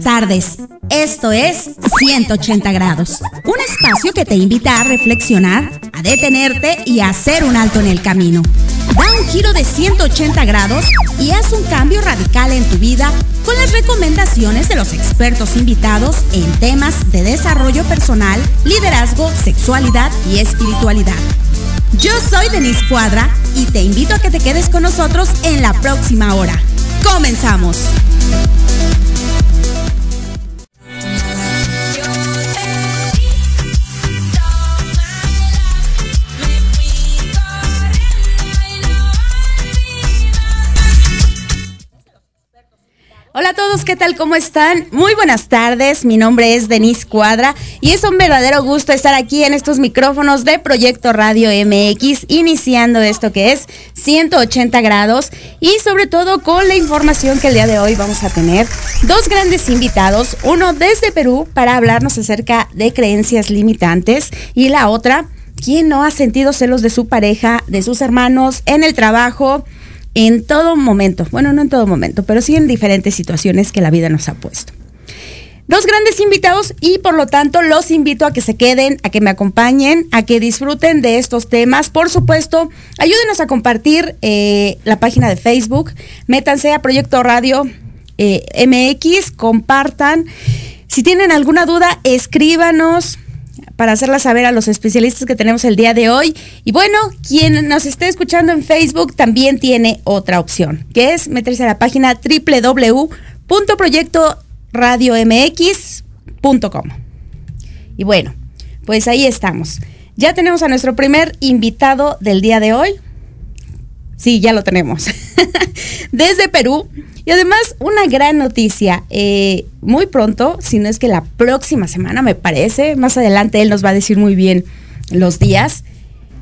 tardes. Esto es 180 grados, un espacio que te invita a reflexionar, a detenerte y a hacer un alto en el camino. Da un giro de 180 grados y haz un cambio radical en tu vida con las recomendaciones de los expertos invitados en temas de desarrollo personal, liderazgo, sexualidad y espiritualidad. Yo soy Denise Cuadra y te invito a que te quedes con nosotros en la próxima hora. Comenzamos. Hola a todos, ¿qué tal? ¿Cómo están? Muy buenas tardes, mi nombre es Denise Cuadra y es un verdadero gusto estar aquí en estos micrófonos de Proyecto Radio MX, iniciando esto que es 180 grados y sobre todo con la información que el día de hoy vamos a tener dos grandes invitados, uno desde Perú para hablarnos acerca de creencias limitantes y la otra, ¿quién no ha sentido celos de su pareja, de sus hermanos, en el trabajo? En todo momento, bueno, no en todo momento, pero sí en diferentes situaciones que la vida nos ha puesto. Dos grandes invitados y por lo tanto los invito a que se queden, a que me acompañen, a que disfruten de estos temas. Por supuesto, ayúdenos a compartir eh, la página de Facebook, métanse a Proyecto Radio eh, MX, compartan. Si tienen alguna duda, escríbanos para hacerla saber a los especialistas que tenemos el día de hoy. Y bueno, quien nos esté escuchando en Facebook también tiene otra opción, que es meterse a la página www.proyectoradiomx.com. Y bueno, pues ahí estamos. Ya tenemos a nuestro primer invitado del día de hoy. Sí, ya lo tenemos. Desde Perú. Y además, una gran noticia. Eh, muy pronto, si no es que la próxima semana, me parece, más adelante él nos va a decir muy bien los días.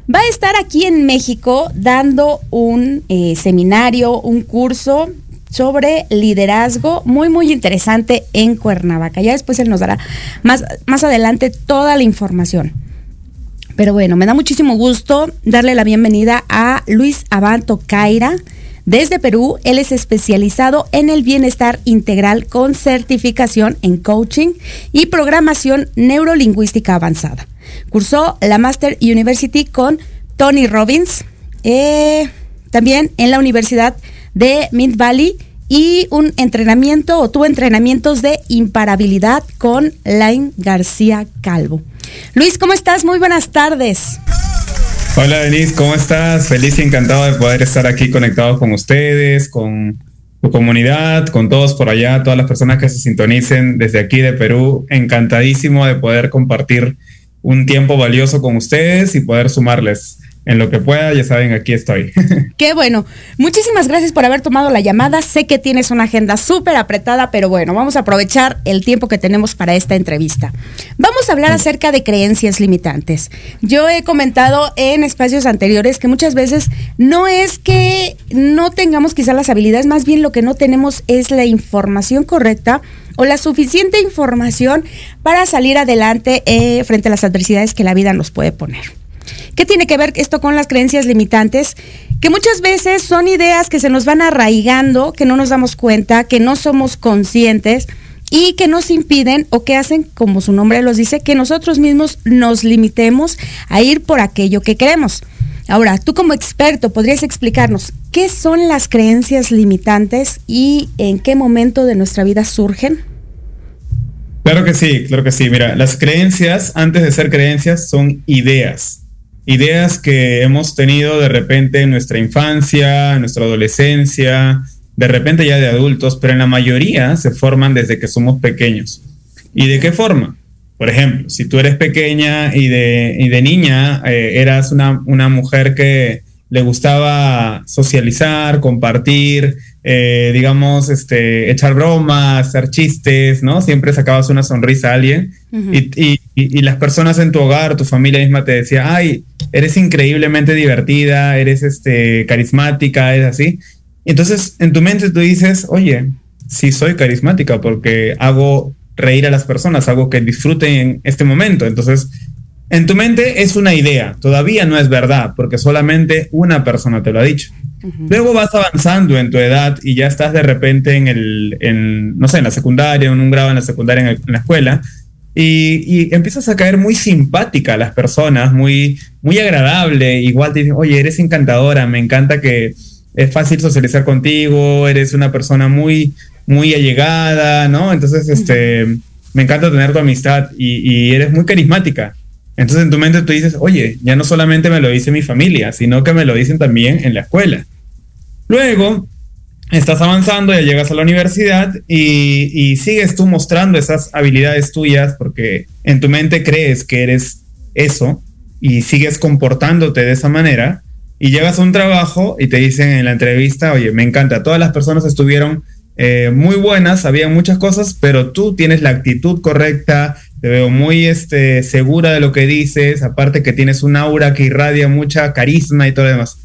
Va a estar aquí en México dando un eh, seminario, un curso sobre liderazgo muy, muy interesante en Cuernavaca. Ya después él nos dará más, más adelante toda la información. Pero bueno, me da muchísimo gusto darle la bienvenida a Luis Abanto Caira. Desde Perú, él es especializado en el bienestar integral con certificación en coaching y programación neurolingüística avanzada. Cursó la Master University con Tony Robbins, eh, también en la Universidad de Mid Valley y un entrenamiento o tuvo entrenamientos de imparabilidad con Lain García Calvo. Luis, ¿cómo estás? Muy buenas tardes. Hola Denise, ¿cómo estás? Feliz y encantado de poder estar aquí conectado con ustedes, con tu comunidad, con todos por allá, todas las personas que se sintonicen desde aquí de Perú. Encantadísimo de poder compartir un tiempo valioso con ustedes y poder sumarles en lo que pueda, ya saben, aquí estoy. Qué bueno. Muchísimas gracias por haber tomado la llamada. Sé que tienes una agenda súper apretada, pero bueno, vamos a aprovechar el tiempo que tenemos para esta entrevista. Vamos a hablar acerca de creencias limitantes. Yo he comentado en espacios anteriores que muchas veces no es que no tengamos quizás las habilidades, más bien lo que no tenemos es la información correcta o la suficiente información para salir adelante eh, frente a las adversidades que la vida nos puede poner. ¿Qué tiene que ver esto con las creencias limitantes? Que muchas veces son ideas que se nos van arraigando, que no nos damos cuenta, que no somos conscientes y que nos impiden o que hacen, como su nombre los dice, que nosotros mismos nos limitemos a ir por aquello que queremos. Ahora, tú como experto, ¿podrías explicarnos qué son las creencias limitantes y en qué momento de nuestra vida surgen? Claro que sí, claro que sí. Mira, las creencias, antes de ser creencias, son ideas ideas que hemos tenido de repente en nuestra infancia, en nuestra adolescencia, de repente ya de adultos, pero en la mayoría se forman desde que somos pequeños. ¿Y de qué forma? Por ejemplo, si tú eres pequeña y de, de niña eh, eras una, una mujer que le gustaba socializar, compartir, eh, digamos, este, echar bromas, hacer chistes, ¿no? Siempre sacabas una sonrisa a alguien y, las personas en tu hogar, tu familia misma te decía, ay, eres increíblemente divertida, eres este, carismática, es así. Entonces, en tu mente tú dices, oye, sí soy carismática porque hago reír a las personas, hago que disfruten en este momento. Entonces, en tu mente es una idea, todavía no es verdad, porque solamente una persona te lo ha dicho. Luego vas avanzando en tu edad y ya estás de repente en el, no sé, en la secundaria, en un grado en la secundaria, en, la escuela, y, empiezas a caer muy simpática a las personas, muy, muy agradable. Igual te dicen, oye, eres encantadora, me encanta que es fácil socializar contigo, eres una persona muy, muy allegada, ¿no? Entonces, este, me encanta tener tu amistad y eres muy carismática. Entonces en tu mente tú dices, oye, ya no solamente me lo dice mi familia, sino que me lo dicen también en la escuela. Luego, estás avanzando, ya llegas a la universidad y, sigues tú mostrando esas habilidades tuyas porque en tu mente crees que eres eso y sigues comportándote de esa manera y llegas a un trabajo y te dicen en la entrevista, oye, me encanta, todas las personas estuvieron eh, muy buenas, sabían muchas cosas, pero tú tienes la actitud correcta, te veo muy este, segura de lo que dices, aparte que tienes un aura que irradia mucha carisma y todo lo demás.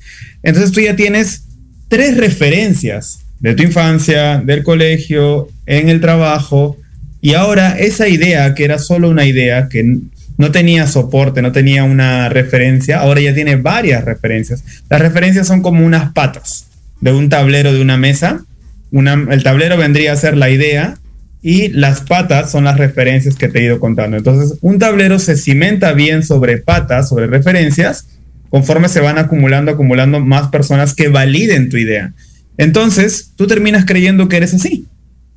Entonces tú ya tienes tres referencias de tu infancia, del colegio, en el trabajo, y ahora esa idea, que era solo una idea, que no tenía soporte, no tenía una referencia, ahora ya tiene varias referencias. Las referencias son como unas patas de un tablero de una mesa. Una, el tablero vendría a ser la idea y las patas son las referencias que te he ido contando. Entonces, un tablero se cimenta bien sobre patas, sobre referencias, conforme se van acumulando, acumulando más personas que validen tu idea. Entonces, tú terminas creyendo que eres así.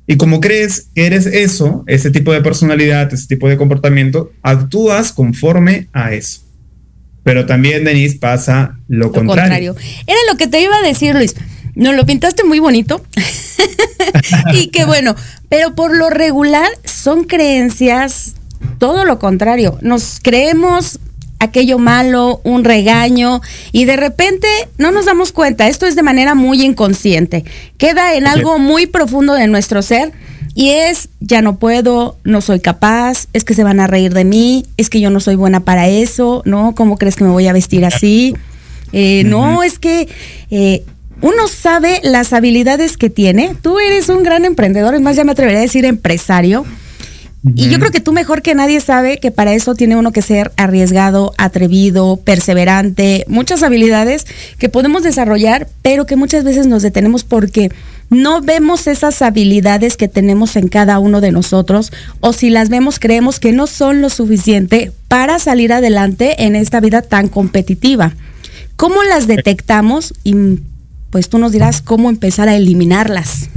Y como crees que eres eso, ese tipo de personalidad, ese tipo de comportamiento, actúas conforme a eso. Pero también, Denise, pasa lo, contrario. contrario. Era lo que te iba a decir, Luis. No lo pintaste muy bonito. y qué bueno, pero por lo regular son creencias todo lo contrario. Nos creemos aquello malo, un regaño, y de repente no nos damos cuenta. Esto es de manera muy inconsciente. Queda en algo muy profundo de nuestro ser. Y es, ya no puedo, no soy capaz, es que se van a reír de mí, es que yo no soy buena para eso, ¿no? ¿Cómo crees que me voy a vestir así? Eh, no, es que eh, uno sabe las habilidades que tiene. Tú eres un gran emprendedor, es más, ya me atrevería a decir empresario. Y yo creo que tú mejor que nadie sabe que para eso tiene uno que ser arriesgado, atrevido, perseverante, muchas habilidades que podemos desarrollar, pero que muchas veces nos detenemos porque no vemos esas habilidades que tenemos en cada uno de nosotros o si las vemos creemos que no son lo suficiente para salir adelante en esta vida tan competitiva. ¿Cómo las detectamos? Y pues tú nos dirás cómo empezar a eliminarlas.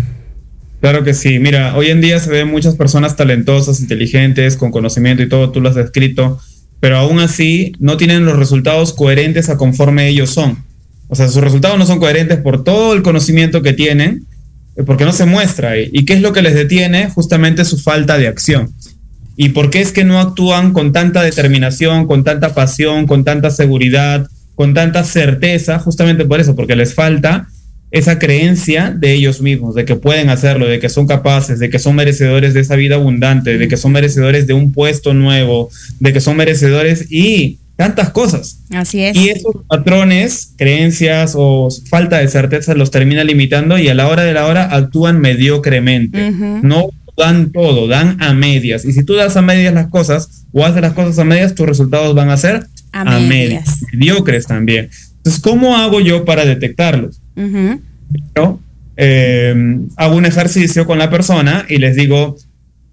Claro que sí. Mira, hoy en día se ven muchas personas talentosas, inteligentes, con conocimiento y todo, tú lo has descrito, pero aún así no tienen los resultados coherentes a conforme ellos son. O sea, sus resultados no son coherentes por todo el conocimiento que tienen, eh, porque no se muestra. ¿Y qué es lo que les detiene? Justamente su falta de acción. ¿Y por qué es que no actúan con tanta determinación, con tanta pasión, con tanta seguridad, con tanta certeza? Justamente por eso, porque les falta esa creencia de ellos mismos, de que pueden hacerlo, de que son capaces, de que son merecedores de esa vida abundante, de que son merecedores de un puesto nuevo, de que son merecedores y tantas cosas. Así es. Y esos patrones, creencias o falta de certeza los termina limitando y a la hora de la hora actúan mediocremente. No dan todo, dan a medias. Y si tú das a medias las cosas o haces las cosas a medias, tus resultados van a ser a, medias. Mediocres también. Entonces, ¿cómo hago yo para detectarlos? Eh, hago un ejercicio con la persona y les digo,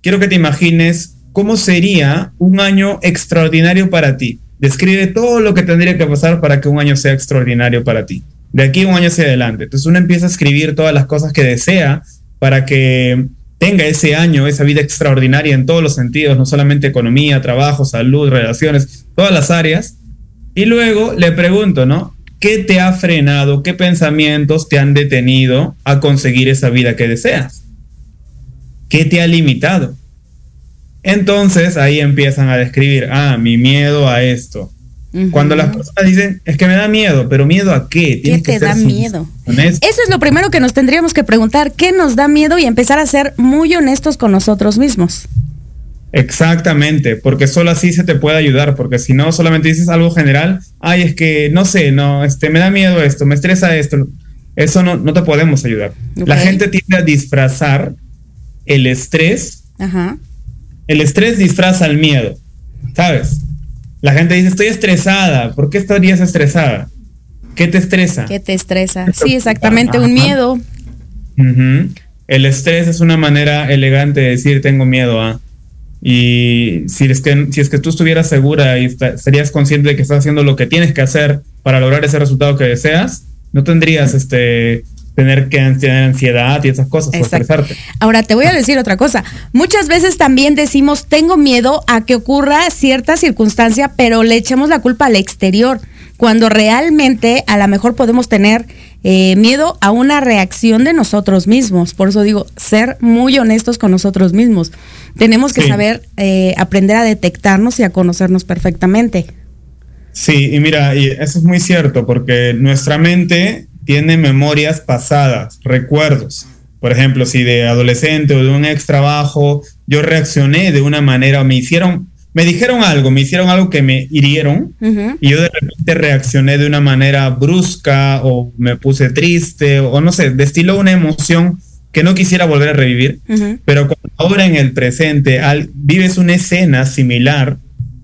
quiero que te imagines cómo sería un año extraordinario para ti. Describe todo lo que tendría que pasar para que un año sea extraordinario para ti. De aquí un año hacia adelante. Entonces uno empieza a escribir todas las cosas que desea para que tenga ese año, esa vida extraordinaria en todos los sentidos, no solamente economía, trabajo, salud, relaciones, todas las áreas. Y luego le pregunto, ¿no? ¿Qué te ha frenado? ¿Qué pensamientos te han detenido a conseguir esa vida que deseas? ¿Qué te ha limitado? Entonces ahí empiezan a describir, ah, mi miedo a esto. Cuando las personas dicen, es que me da miedo, pero ¿miedo a qué? ¿Qué te da miedo? Eso es lo primero que nos tendríamos que preguntar, ¿qué nos da miedo? Y empezar a ser muy honestos con nosotros mismos. Exactamente, porque solo así se te puede ayudar, porque si no solamente dices algo general, ay, es que no sé, no, este, me da miedo esto, me estresa esto, eso no, no te podemos ayudar. La gente tiende a disfrazar el estrés, el estrés disfraza el miedo, ¿sabes? La gente dice, estoy estresada, ¿por qué estarías estresada? ¿Qué te estresa? ¿Qué te estresa? Sí, exactamente, un miedo. El estrés es una manera elegante de decir tengo miedo a. Y si es que, si es que tú estuvieras segura y serías consciente de que estás haciendo lo que tienes que hacer para lograr ese resultado que deseas, no tendrías este tener que tener ansiedad y esas cosas, Ahora te voy a decir otra cosa. Muchas veces también decimos, tengo miedo a que ocurra cierta circunstancia, pero le echamos la culpa al exterior, cuando realmente a lo mejor podemos tener eh, miedo a una reacción de nosotros mismos. Por eso digo, ser muy honestos con nosotros mismos. Tenemos que saber eh, aprender a detectarnos y a conocernos perfectamente. Sí, y mira, y eso es muy cierto, porque nuestra mente tiene memorias pasadas, recuerdos. Por ejemplo, si de adolescente o de un ex trabajo yo reaccioné de una manera me hicieron me dijeron algo, me hicieron algo que me hirieron y yo de repente reaccioné de una manera brusca o me puse triste o, no sé, destiló una emoción que no quisiera volver a revivir, pero cuando ahora en el presente al, vives una escena similar,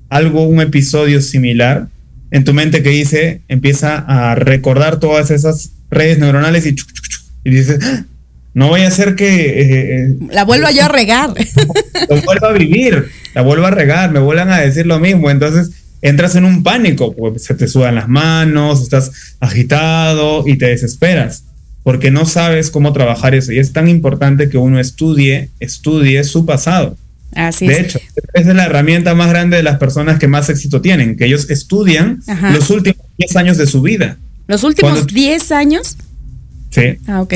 algo, un episodio similar, en tu mente que dice, empieza a recordar todas esas redes neuronales y, y dices, ah, no voy a hacer que... Eh, la vuelva yo a regar. Lo vuelva a vivir la vuelvo a regar, me vuelvan a decir lo mismo. Entonces entras en un pánico, pues se te sudan las manos, estás agitado y te desesperas, porque no sabes cómo trabajar eso. Y es tan importante que uno estudie, estudie su pasado. Así de hecho, esa es la herramienta más grande de las personas que más éxito tienen, que ellos estudian los últimos 10 años de su vida. ¿Los últimos 10 años? Sí. Ah, ok.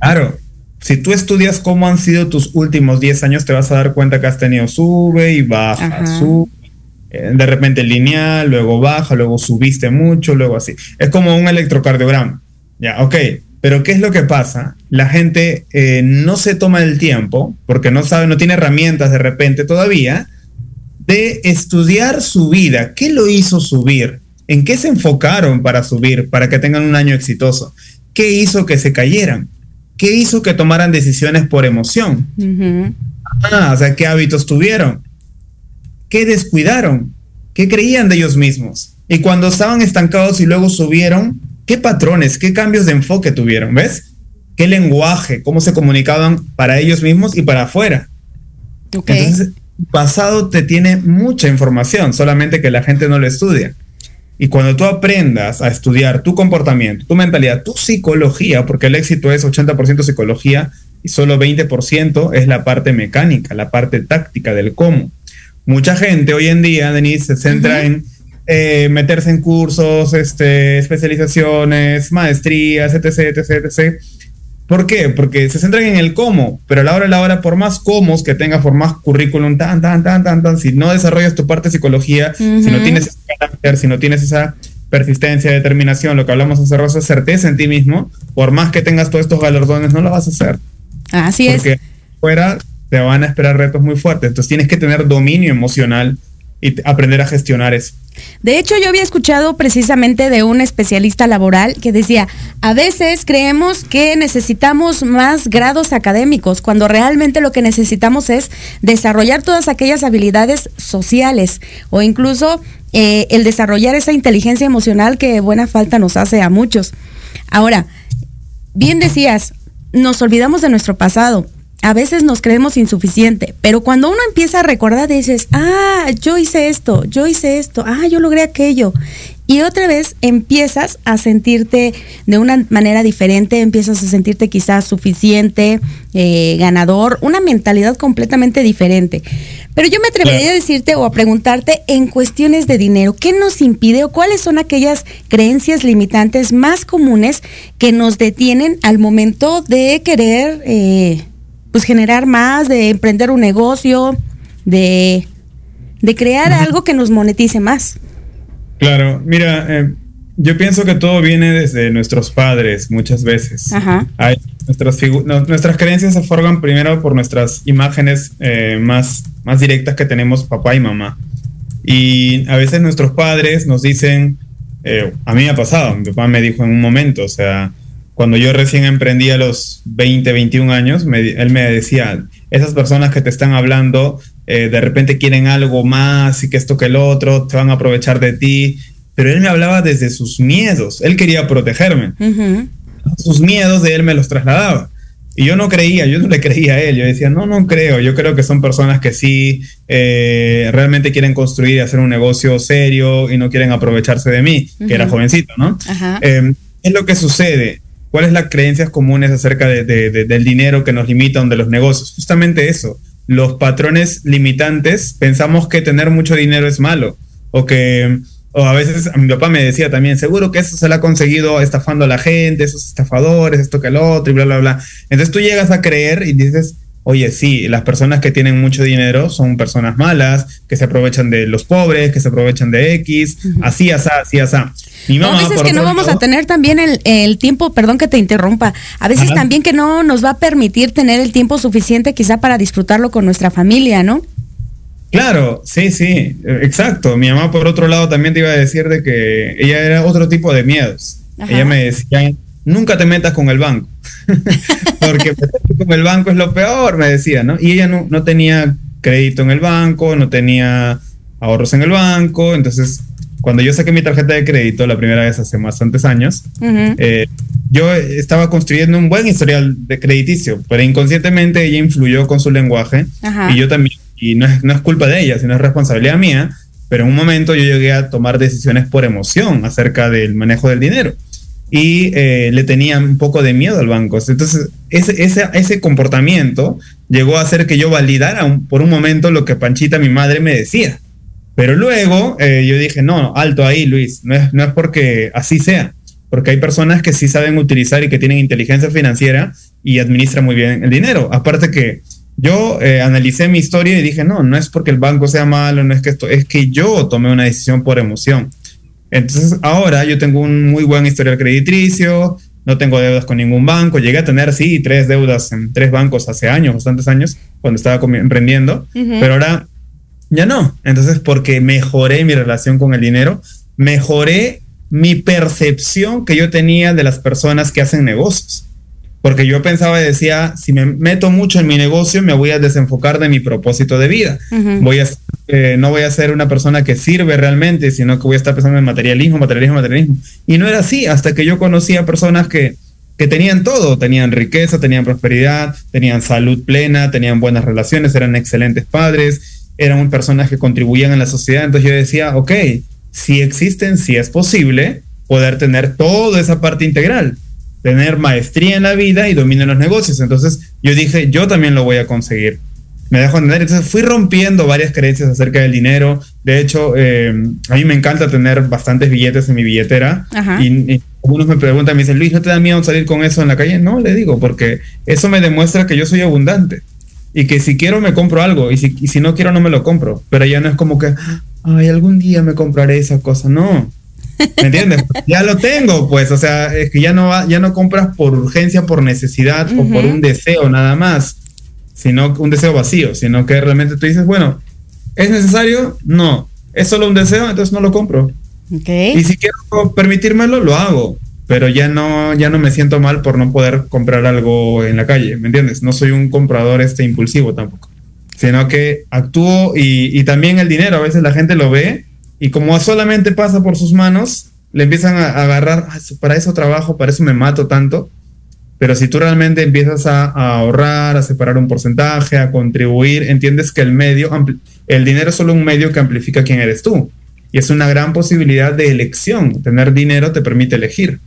Claro, si tú estudias cómo han sido tus últimos 10 años, te vas a dar cuenta que has tenido sube y baja, sube, eh, de repente lineal, luego baja, luego subiste mucho, luego así. Es como un electrocardiograma. Ya, ok. Pero ¿qué es lo que pasa? La gente eh, no se toma el tiempo, porque no sabe, no tiene herramientas de repente todavía, de estudiar su vida. ¿Qué lo hizo subir? ¿En qué se enfocaron para subir, para que tengan un año exitoso? ¿Qué hizo que se cayeran? ¿Qué hizo que tomaran decisiones por emoción? Ah, o sea, ¿qué hábitos tuvieron? ¿Qué descuidaron? ¿Qué creían de ellos mismos? Y cuando estaban estancados y luego subieron, ¿qué patrones, qué cambios de enfoque tuvieron? ¿Ves? ¿Qué lenguaje? ¿Cómo se comunicaban para ellos mismos y para afuera? Entonces, el pasado te tiene mucha información, solamente que la gente no lo estudia. Y cuando tú aprendas a estudiar tu comportamiento, tu mentalidad, tu psicología, porque el éxito es 80% psicología y solo 20% es la parte mecánica, la parte táctica del cómo. Mucha gente hoy en día, Denise, se centra en eh, meterse en cursos, este, especializaciones, maestrías, etc, etc, etc. ¿Por qué? Porque se centran en el cómo, pero a la hora de la hora, por más cómo que tengas, por más currículum, tan, tan, tan, tan, tan, si no desarrollas tu parte de psicología, si no tienes ese carácter, si no tienes esa persistencia, determinación, lo que hablamos hace rato, certeza en ti mismo, por más que tengas todos estos galardones, no lo vas a hacer. Así es. Porque fuera te van a esperar retos muy fuertes. Entonces tienes que tener dominio emocional y aprender a gestionar eso. De hecho, yo había escuchado precisamente de un especialista laboral que decía, a veces creemos que necesitamos más grados académicos, cuando realmente lo que necesitamos es desarrollar todas aquellas habilidades sociales o incluso eh, el desarrollar esa inteligencia emocional que buena falta nos hace a muchos. Ahora, bien decías, nos olvidamos de nuestro pasado a veces nos creemos insuficiente, pero cuando uno empieza a recordar dices, ah, yo hice esto, yo hice esto, ah, yo logré aquello. Y otra vez empiezas a sentirte de una manera diferente, empiezas a sentirte quizás suficiente, eh, ganador, una mentalidad completamente diferente. Pero yo me atrevería a decirte o a preguntarte en cuestiones de dinero, ¿qué nos impide o cuáles son aquellas creencias limitantes más comunes que nos detienen al momento de querer... Eh, pues generar más, de emprender un negocio, de, crear algo que nos monetice más. Claro, mira, eh, yo pienso que todo viene desde nuestros padres muchas veces. Ajá. nuestras, nuestras creencias se forman primero por nuestras imágenes eh, más, más directas que tenemos papá y mamá. Y a veces nuestros padres nos dicen, eh, a mí me ha pasado, mi papá me dijo en un momento, o sea, cuando yo recién emprendí a los 20, 21 años, él me decía, esas personas que te están hablando, eh, de repente quieren algo más y que esto que el otro, te van a aprovechar de ti, pero él me hablaba desde sus miedos, él quería protegerme. Sus miedos de él me los trasladaba. Y yo no creía, yo no le creía a él, yo decía, no, no creo, yo creo que son personas que sí eh, realmente quieren construir y hacer un negocio serio y no quieren aprovecharse de mí, que era jovencito, ¿no? Eh, es lo que sucede ¿Cuáles las creencias comunes acerca del dinero que nos limitan de los negocios? Justamente eso. Los patrones limitantes pensamos que tener mucho dinero es malo o que o a veces a mi papá me decía también, seguro que eso se lo ha conseguido estafando a la gente, esos estafadores, esto que el otro y bla, bla, bla. Entonces tú llegas a creer y dices, oye, sí, las personas que tienen mucho dinero son personas malas, que se aprovechan de los pobres, que se aprovechan de X, así, así, así, así. Mi mamá, a veces que no vamos a tener también el, tiempo, perdón que te interrumpa, a veces también que no nos va a permitir tener el tiempo suficiente quizá para disfrutarlo con nuestra familia, ¿no? Claro, sí, sí, exacto. Mi mamá por otro lado también te iba a decir de que ella era otro tipo de miedos. Ella me decía, nunca te metas con el banco, porque con el banco es lo peor, me decía, ¿no? Y ella no, no tenía crédito en el banco, no tenía ahorros en el banco, entonces cuando yo saqué mi tarjeta de crédito la primera vez hace bastantes años, eh, yo estaba construyendo un buen historial de crediticio, pero inconscientemente ella influyó con su lenguaje y yo también, y no es, no es culpa de ella, sino es responsabilidad mía, pero en un momento yo llegué a tomar decisiones por emoción acerca del manejo del dinero y eh, le tenía un poco de miedo al banco. Entonces, ese, ese, ese comportamiento llegó a hacer que yo validara por un momento lo que Panchita, mi madre, me decía. Pero luego eh, yo dije, no, alto ahí, Luis, no es, no es porque así sea, porque hay personas que sí saben utilizar y que tienen inteligencia financiera y administran muy bien el dinero. Aparte que yo eh, analicé mi historia y dije, no, no es porque el banco sea malo, no es que esto, es que yo tomé una decisión por emoción. Entonces ahora yo tengo un muy buen historial crediticio, no tengo deudas con ningún banco, llegué a tener, sí, tres deudas en tres bancos hace años, bastantes años, cuando estaba emprendiendo, pero ahora ya no. Entonces, porque mejoré mi relación con el dinero, mejoré mi percepción que yo tenía de las personas que hacen negocios. porque yo pensaba y decía, si me meto mucho en mi negocio, me voy a desenfocar de mi propósito de vida. voy a, eh, no voy a ser una persona que sirve realmente, sino que voy a estar pensando en materialismo, materialismo, materialismo. Y no era así, hasta que yo conocí a personas que, que tenían todo, tenían riqueza, tenían prosperidad, tenían salud plena, tenían buenas relaciones, eran excelentes padres, eran personas que contribuían en la sociedad. Entonces yo decía, ok, si existen, si es posible poder tener toda esa parte integral tener maestría en la vida y dominio en los negocios. Entonces yo dije, yo también lo voy a conseguir. Me dejo entender. Entonces fui rompiendo varias creencias acerca del dinero. De hecho, eh, a mí me encanta tener bastantes billetes en mi billetera. Y, y, algunos me preguntan, me dicen, Luis, ¿no te da miedo salir con eso en la calle? No, le digo, porque eso me demuestra que yo soy abundante. Y que si quiero me compro algo. Y si, y si no quiero no me lo compro. Pero ya no es como que, ay, algún día me compraré esa cosa. No ¿Me entiendes? ya lo tengo, pues, o sea, es que ya no, ya no compras por urgencia, por necesidad o por un deseo nada más, sino un deseo vacío, sino que realmente tú dices, bueno, ¿es necesario? No. ¿Es solo un deseo? Entonces no lo compro. Y si quiero permitírmelo, lo hago, pero ya no, ya no me siento mal por no poder comprar algo en la calle, ¿me entiendes? No soy un comprador este impulsivo tampoco, sino que actúo y, también el dinero, a veces la gente lo ve y como solamente pasa por sus manos, le empiezan a, agarrar, para eso trabajo, para eso me mato tanto. Pero si tú realmente empiezas a, ahorrar, a separar un porcentaje, a contribuir, entiendes que el medio, el dinero es solo un medio que amplifica quién eres tú. Y es una gran posibilidad de elección. Tener dinero te permite elegir.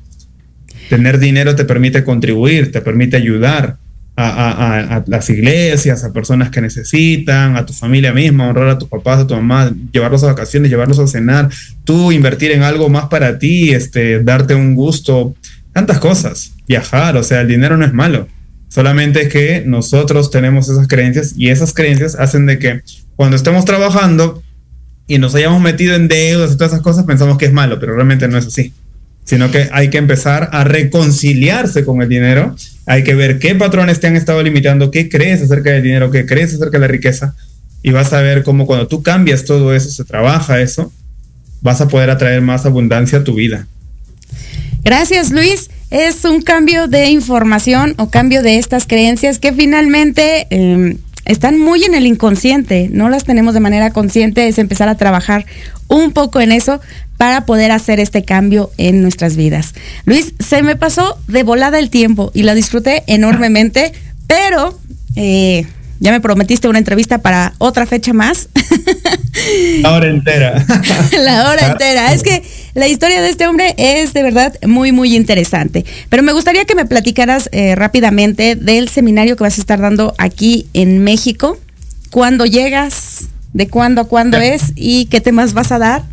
Tener dinero te permite contribuir, te permite ayudar, a, las iglesias, a personas que necesitan, a tu familia misma, honrar a tus papás, a tu mamá, llevarlos a vacaciones, llevarlos a cenar, tú invertir en algo más para ti, este, darte un gusto, tantas cosas, viajar, o sea, el dinero no es malo. Solamente que nosotros tenemos esas creencias y esas creencias hacen de que cuando estemos trabajando y nos hayamos metido en deudas y todas esas cosas, pensamos que es malo, pero realmente no es así sino que hay que empezar a reconciliarse con el dinero, hay que ver qué patrones te han estado limitando, qué crees acerca del dinero, qué crees acerca de la riqueza, y vas a ver cómo cuando tú cambias todo eso, se trabaja eso, vas a poder atraer más abundancia a tu vida. Gracias, Luis. Es un cambio de información o cambio de estas creencias que finalmente em, están muy en el inconsciente, no las tenemos de manera consciente, es empezar a trabajar un poco en eso para poder hacer este cambio en nuestras vidas. Luis, se me pasó de volada el tiempo y la disfruté enormemente, pero eh, ya me prometiste una entrevista para otra fecha más. La hora entera. La hora entera. Es que la historia de este hombre es de verdad muy, muy interesante. Pero me gustaría que me platicaras eh, rápidamente del seminario que vas a estar dando aquí en México. ¿Cuándo llegas? ¿De cuándo a cuándo es? ¿Y qué temas vas a dar?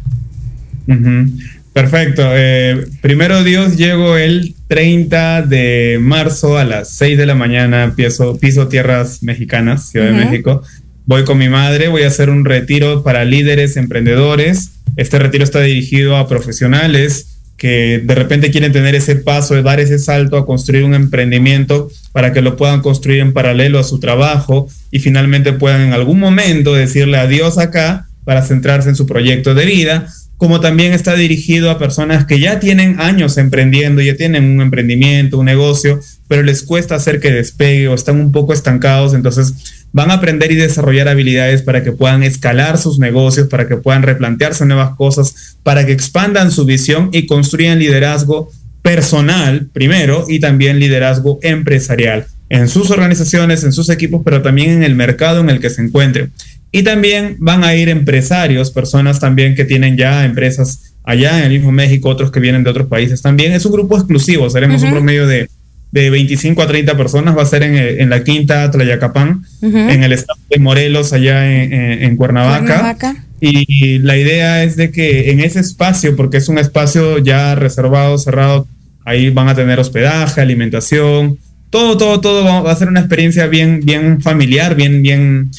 Perfecto. Eh, primero Dios, llego el 30 de marzo a las 6 de la mañana, piso, piso tierras mexicanas, Ciudad de México. Voy con mi madre, voy a hacer un retiro para líderes, emprendedores. Este retiro está dirigido a profesionales que de repente quieren tener ese paso, de dar ese salto a construir un emprendimiento para que lo puedan construir en paralelo a su trabajo y finalmente puedan en algún momento decirle adiós acá para centrarse en su proyecto de vida como también está dirigido a personas que ya tienen años emprendiendo, ya tienen un emprendimiento, un negocio, pero les cuesta hacer que despegue o están un poco estancados, entonces van a aprender y desarrollar habilidades para que puedan escalar sus negocios, para que puedan replantearse nuevas cosas, para que expandan su visión y construyan liderazgo personal primero y también liderazgo empresarial en sus organizaciones, en sus equipos, pero también en el mercado en el que se encuentren. Y también van a ir empresarios, personas también que tienen ya empresas allá en el mismo México, otros que vienen de otros países también. Es un grupo exclusivo, seremos un promedio de, de 25 a 30 personas, va a ser en, en la quinta Tlayacapán, en el estado de Morelos, allá en, Cuernavaca. Y la idea es de que en ese espacio, porque es un espacio ya reservado, cerrado, ahí van a tener hospedaje, alimentación, todo, todo, todo va a ser una experiencia bien, bien familiar, bien, bien,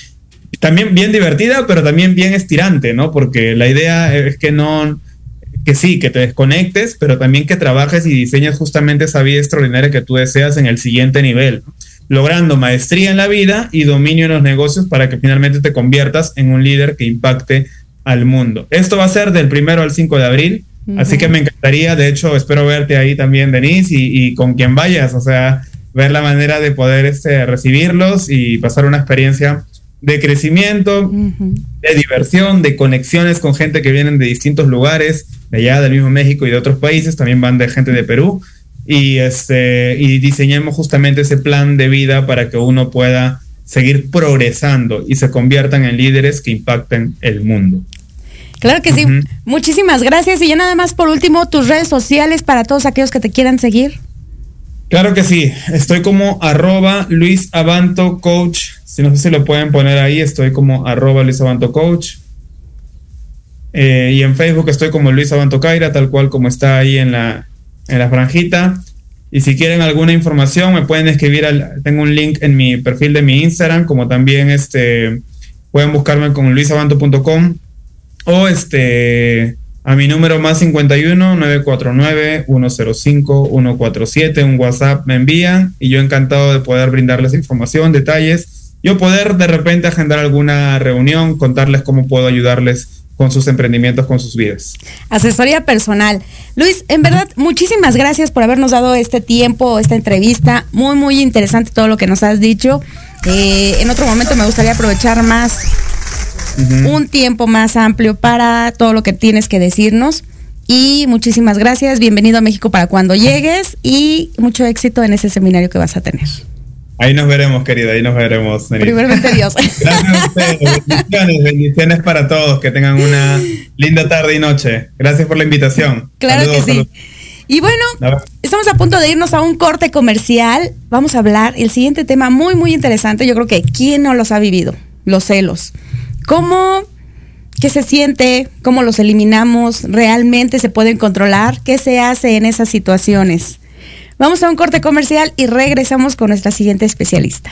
también bien divertida, pero también bien estirante, ¿no? Porque la idea es que no, que sí, que te desconectes, pero también que trabajes y diseñes justamente esa vida extraordinaria que tú deseas en el siguiente nivel, logrando maestría en la vida y dominio en los negocios para que finalmente te conviertas en un líder que impacte al mundo. Esto va a ser del primero al 5 de abril, así que me encantaría, de hecho, espero verte ahí también, Denise, y, y con quien vayas, o sea, ver la manera de poder este, recibirlos y pasar una experiencia de crecimiento, de diversión, de conexiones con gente que vienen de distintos lugares, de allá del mismo México y de otros países, también van de gente de Perú, y, este, y diseñemos justamente ese plan de vida para que uno pueda seguir progresando y se conviertan en líderes que impacten el mundo. Claro que sí. Muchísimas gracias. Y ya nada más por último, tus redes sociales para todos aquellos que te quieran seguir. Claro que sí. Estoy como arroba Luis Abanto Coach. Si no sé si lo pueden poner ahí, estoy como arroba Luis Abanto Coach. Eh, y en Facebook estoy como Luis Abanto Caira, tal cual como está ahí en la, en la franjita. Y si quieren alguna información, me pueden escribir. Al, tengo un link en mi perfil de mi Instagram, como también este, pueden buscarme con luisabanto.com o este a mi número más 51 949 105 147, un WhatsApp me envían y yo encantado de poder brindarles información, detalles, yo poder de repente agendar alguna reunión, contarles cómo puedo ayudarles con sus emprendimientos, con sus vidas. Asesoría personal. Luis, en verdad, muchísimas gracias por habernos dado este tiempo, esta entrevista. Muy, muy interesante todo lo que nos has dicho. Eh, en otro momento me gustaría aprovechar más, un tiempo más amplio para todo lo que tienes que decirnos. Y muchísimas gracias. Bienvenido a México para cuando llegues y mucho éxito en ese seminario que vas a tener. Ahí nos veremos, querida, ahí nos veremos. Primeramente Dios. Gracias a ustedes, bendiciones, bendiciones para todos, que tengan una linda tarde y noche. Gracias por la invitación. Claro que sí. Y bueno, estamos a punto de irnos a un corte comercial. Vamos a hablar el siguiente tema muy, muy interesante. Yo creo que ¿quién no los ha vivido? Los celos. ¿Cómo ¿Qué se siente? ¿Cómo los eliminamos? ¿Realmente se pueden controlar? ¿Qué se hace en esas situaciones? Vamos a un corte comercial y regresamos con nuestra siguiente especialista.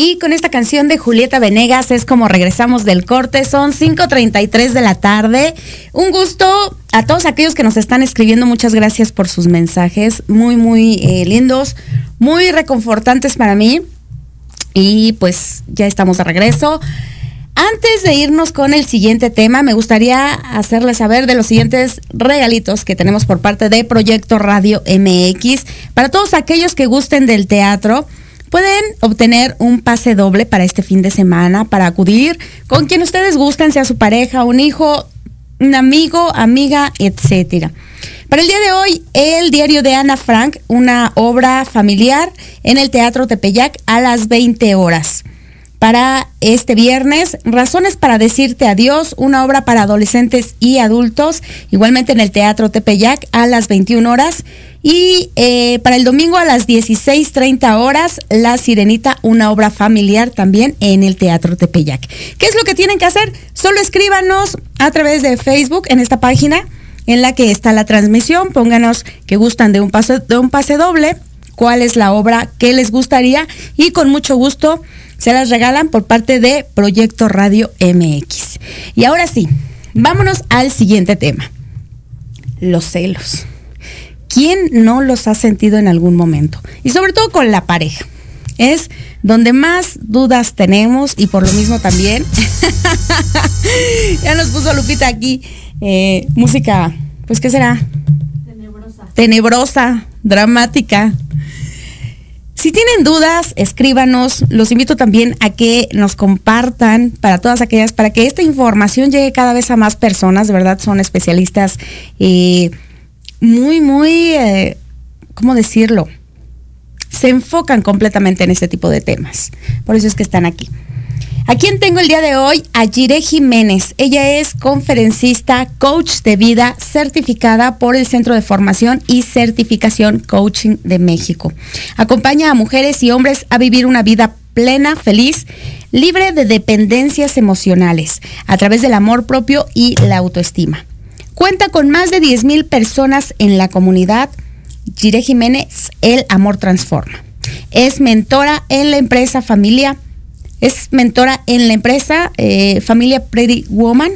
Y con esta canción de Julieta Venegas es como regresamos del corte. Son 5.33 de la tarde. Un gusto a todos aquellos que nos están escribiendo. Muchas gracias por sus mensajes. Muy, muy eh, lindos. Muy reconfortantes para mí. Y pues ya estamos de regreso. Antes de irnos con el siguiente tema, me gustaría hacerles saber de los siguientes regalitos que tenemos por parte de Proyecto Radio MX. Para todos aquellos que gusten del teatro, pueden obtener un pase doble para este fin de semana para acudir con quien ustedes gusten, sea su pareja, un hijo, un amigo, amiga, etcétera. Para el día de hoy, el diario de Ana Frank, una obra familiar en el Teatro Tepeyac a las 20 horas. Para este viernes, Razones para decirte adiós, una obra para adolescentes y adultos, igualmente en el Teatro Tepeyac a las 21 horas. Y eh, para el domingo a las 16.30 horas, La Sirenita, una obra familiar también en el Teatro Tepeyac. ¿Qué es lo que tienen que hacer? Solo escríbanos a través de Facebook en esta página en la que está la transmisión. Pónganos que gustan de un pase, de un pase doble, cuál es la obra que les gustaría y con mucho gusto se las regalan por parte de Proyecto Radio MX. Y ahora sí, vámonos al siguiente tema. Los celos. ¿Quién no los ha sentido en algún momento? Y sobre todo con la pareja. Es donde más dudas tenemos y por lo mismo también. ya nos puso Lupita aquí eh, música, pues ¿qué será? Tenebrosa. Tenebrosa, dramática. Si tienen dudas, escríbanos. Los invito también a que nos compartan para todas aquellas, para que esta información llegue cada vez a más personas. De verdad, son especialistas eh, muy, muy, eh, ¿cómo decirlo? Se enfocan completamente en este tipo de temas. Por eso es que están aquí. ¿A quién tengo el día de hoy? A Jiménez. Ella es conferencista, coach de vida, certificada por el Centro de Formación y Certificación Coaching de México. Acompaña a mujeres y hombres a vivir una vida plena, feliz, libre de dependencias emocionales, a través del amor propio y la autoestima. Cuenta con más de 10 mil personas en la comunidad. Jire Jiménez, El Amor Transforma. Es mentora en la empresa Familia es mentora en la empresa eh, Familia Pretty Woman,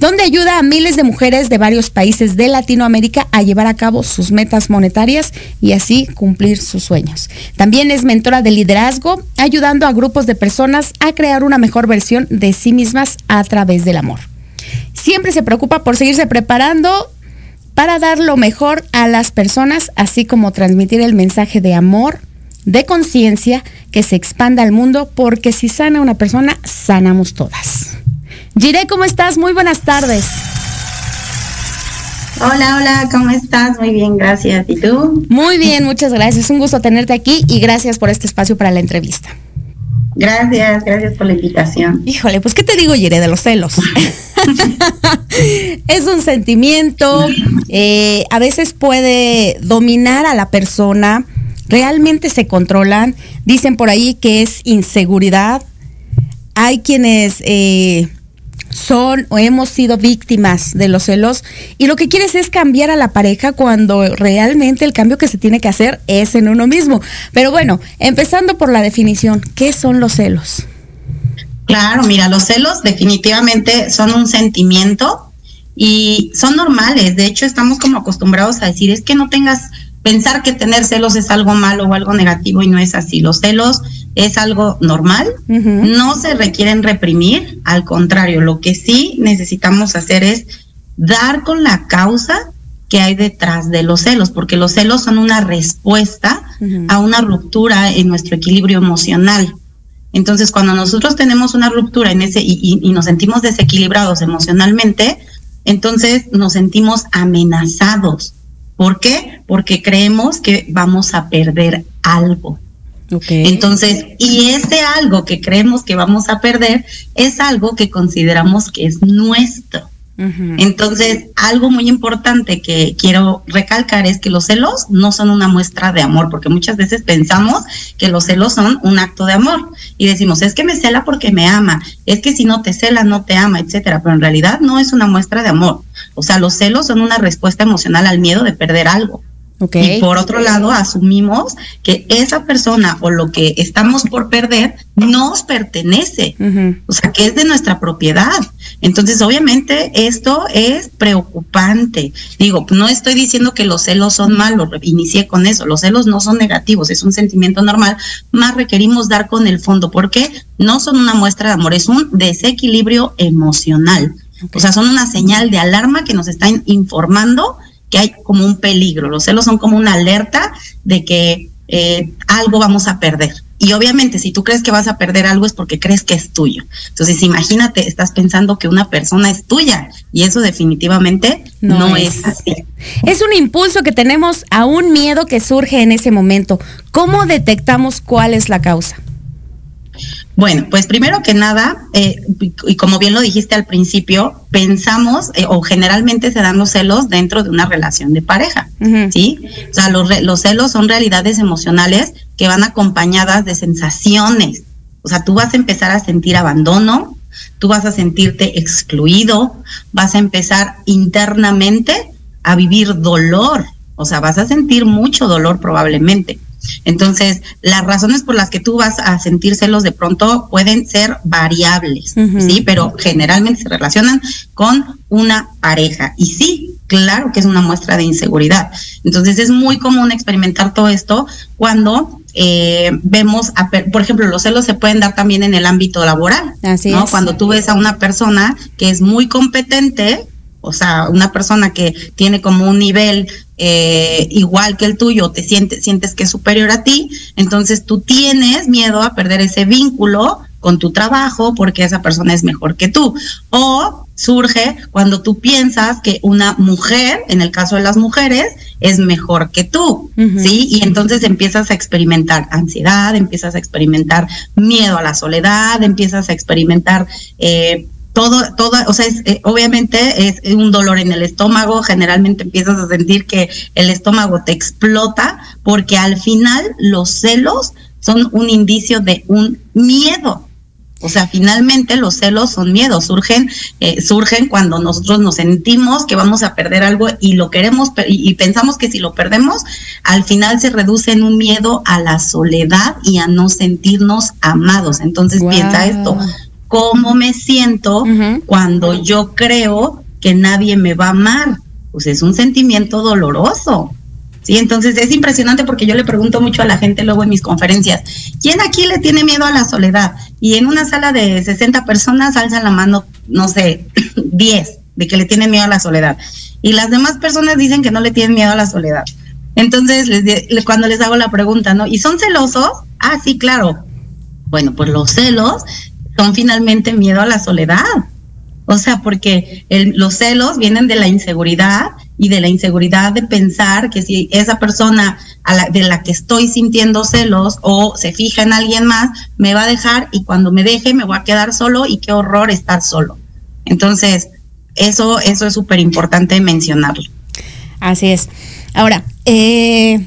donde ayuda a miles de mujeres de varios países de Latinoamérica a llevar a cabo sus metas monetarias y así cumplir sus sueños. También es mentora de liderazgo, ayudando a grupos de personas a crear una mejor versión de sí mismas a través del amor. Siempre se preocupa por seguirse preparando para dar lo mejor a las personas, así como transmitir el mensaje de amor, de conciencia que se expanda al mundo, porque si sana una persona, sanamos todas. Giré, ¿cómo estás? Muy buenas tardes. Hola, hola, ¿cómo estás? Muy bien, gracias. ¿Y tú? Muy bien, muchas gracias. Un gusto tenerte aquí y gracias por este espacio para la entrevista. Gracias, gracias por la invitación. Híjole, pues ¿qué te digo, Giré, de los celos? es un sentimiento, eh, a veces puede dominar a la persona, realmente se controlan. Dicen por ahí que es inseguridad. Hay quienes eh, son o hemos sido víctimas de los celos y lo que quieres es cambiar a la pareja cuando realmente el cambio que se tiene que hacer es en uno mismo. Pero bueno, empezando por la definición, ¿qué son los celos? Claro, mira, los celos definitivamente son un sentimiento y son normales. De hecho, estamos como acostumbrados a decir, es que no tengas pensar que tener celos es algo malo o algo negativo y no es así. Los celos es algo normal, no se requieren reprimir, al contrario, lo que sí necesitamos hacer es dar con la causa que hay detrás de los celos, porque los celos son una respuesta a una ruptura en nuestro equilibrio emocional. Entonces, cuando nosotros tenemos una ruptura en ese y, y nos sentimos desequilibrados emocionalmente, entonces nos sentimos amenazados. ¿Por qué? Porque creemos que vamos a perder algo. Entonces, y ese algo que creemos que vamos a perder es algo que consideramos que es nuestro. Entonces, algo muy importante que quiero recalcar es que los celos no son una muestra de amor, porque muchas veces pensamos que los celos son un acto de amor y decimos, es que me cela porque me ama, es que si no te cela no te ama, etcétera, pero en realidad no es una muestra de amor. O sea, los celos son una respuesta emocional al miedo de perder algo. Y por otro lado, asumimos que esa persona o lo que estamos por perder nos pertenece, o sea, que es de nuestra propiedad. Entonces, obviamente, esto es preocupante. Digo, no estoy diciendo que los celos son malos, inicié con eso, los celos no son negativos, es un sentimiento normal, más requerimos dar con el fondo, porque no son una muestra de amor, es un desequilibrio emocional. O sea, son una señal de alarma que nos están informando que hay como un peligro. Los celos son como una alerta de que eh, algo vamos a perder. Y obviamente si tú crees que vas a perder algo es porque crees que es tuyo. Entonces imagínate, estás pensando que una persona es tuya y eso definitivamente no, es. es así. Es un impulso que tenemos a un miedo que surge en ese momento. ¿Cómo detectamos cuál es la causa? Bueno, pues primero que nada, eh, y como bien lo dijiste al principio, pensamos eh, o generalmente se dan los celos dentro de una relación de pareja, ¿sí? O sea, los, los celos son realidades emocionales que van acompañadas de sensaciones. O sea, tú vas a empezar a sentir abandono, tú vas a sentirte excluido, vas a empezar internamente a vivir dolor, o sea, vas a sentir mucho dolor probablemente. Entonces, las razones por las que tú vas a sentir celos de pronto pueden ser variables, ¿sí? Pero generalmente se relacionan con una pareja. Y sí, claro que es una muestra de inseguridad. Entonces, es muy común experimentar todo esto cuando eh, vemos, por ejemplo, los celos se pueden dar también en el ámbito laboral, Así ¿no? Cuando tú ves a una persona que es muy competente, o sea, una persona que tiene como un nivel eh, igual que el tuyo, te sientes, sientes que es superior a ti, entonces tú tienes miedo a perder ese vínculo con tu trabajo porque esa persona es mejor que tú. O surge cuando tú piensas que una mujer, en el caso de las mujeres, es mejor que tú, ¿sí? Y entonces empiezas a experimentar ansiedad, empiezas a experimentar miedo a la soledad, empiezas a experimentar eh, todo, todo, o sea, es, eh, obviamente es un dolor en el estómago, generalmente empiezas a sentir que el estómago te explota, porque al final los celos son un indicio de un miedo. O sea, finalmente los celos son miedos, surgen, eh, surgen cuando nosotros nos sentimos que vamos a perder algo y lo queremos y, pensamos que si lo perdemos, al final se reduce en un miedo a la soledad y a no sentirnos amados. Entonces piensa esto, cómo me siento cuando yo creo que nadie me va a amar. Pues es un sentimiento doloroso. Sí, entonces es impresionante porque yo le pregunto mucho a la gente luego en mis conferencias, ¿quién aquí le tiene miedo a la soledad? Y en una sala de 60 personas alza la mano, no sé, 10 de que le tienen miedo a la soledad. Y las demás personas dicen que no le tienen miedo a la soledad. Entonces, les, cuando les hago la pregunta, ¿no? ¿Y son celosos? Ah, sí, claro. Bueno, pues los celos son finalmente miedo a la soledad. O sea, porque los celos vienen de la inseguridad y de la inseguridad de pensar que si esa persona de la que estoy sintiendo celos o se fija en alguien más, me va a dejar y cuando me deje me voy a quedar solo y qué horror estar solo. Entonces, eso, eso es súper importante mencionarlo. Así es. Ahora, eh,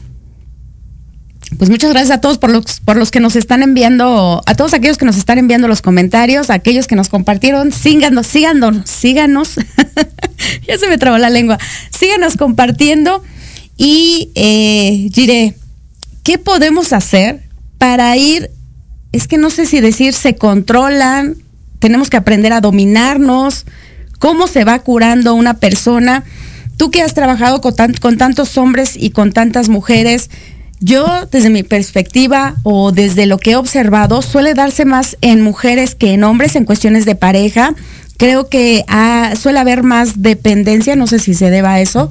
pues muchas gracias a todos por los, por los que nos están enviando, a todos aquellos que nos están enviando los comentarios, a aquellos que nos compartieron, síganos, síganos, síganos, ya se me trabó la lengua, síganos compartiendo. Y eh, diré, ¿qué podemos hacer para ir, es que no sé si decir, se controlan, tenemos que aprender a dominarnos, cómo se va curando una persona? Tú que has trabajado con, con tantos hombres y con tantas mujeres, yo, desde mi perspectiva o desde lo que he observado, suele darse más en mujeres que en hombres en cuestiones de pareja. Creo que ah, suele haber más dependencia, no sé si se deba a eso,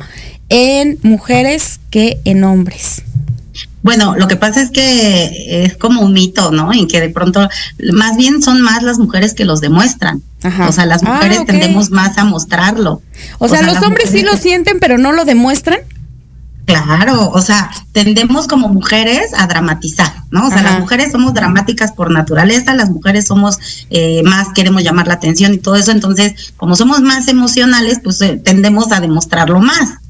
en mujeres que en hombres. Bueno, lo que pasa es que es como un mito, ¿no? En que de pronto, más bien son más las mujeres que los demuestran. O sea, las Ah, mujeres tendemos más a mostrarlo. O, sea, los hombres sí lo sienten, pero no lo demuestran. Claro, o sea, tendemos como mujeres a dramatizar, ¿no? O sea, Ajá. las mujeres somos dramáticas por naturaleza, las mujeres somos eh, más, queremos llamar la atención y todo eso, entonces, como somos más emocionales, pues eh, tendemos a demostrarlo más.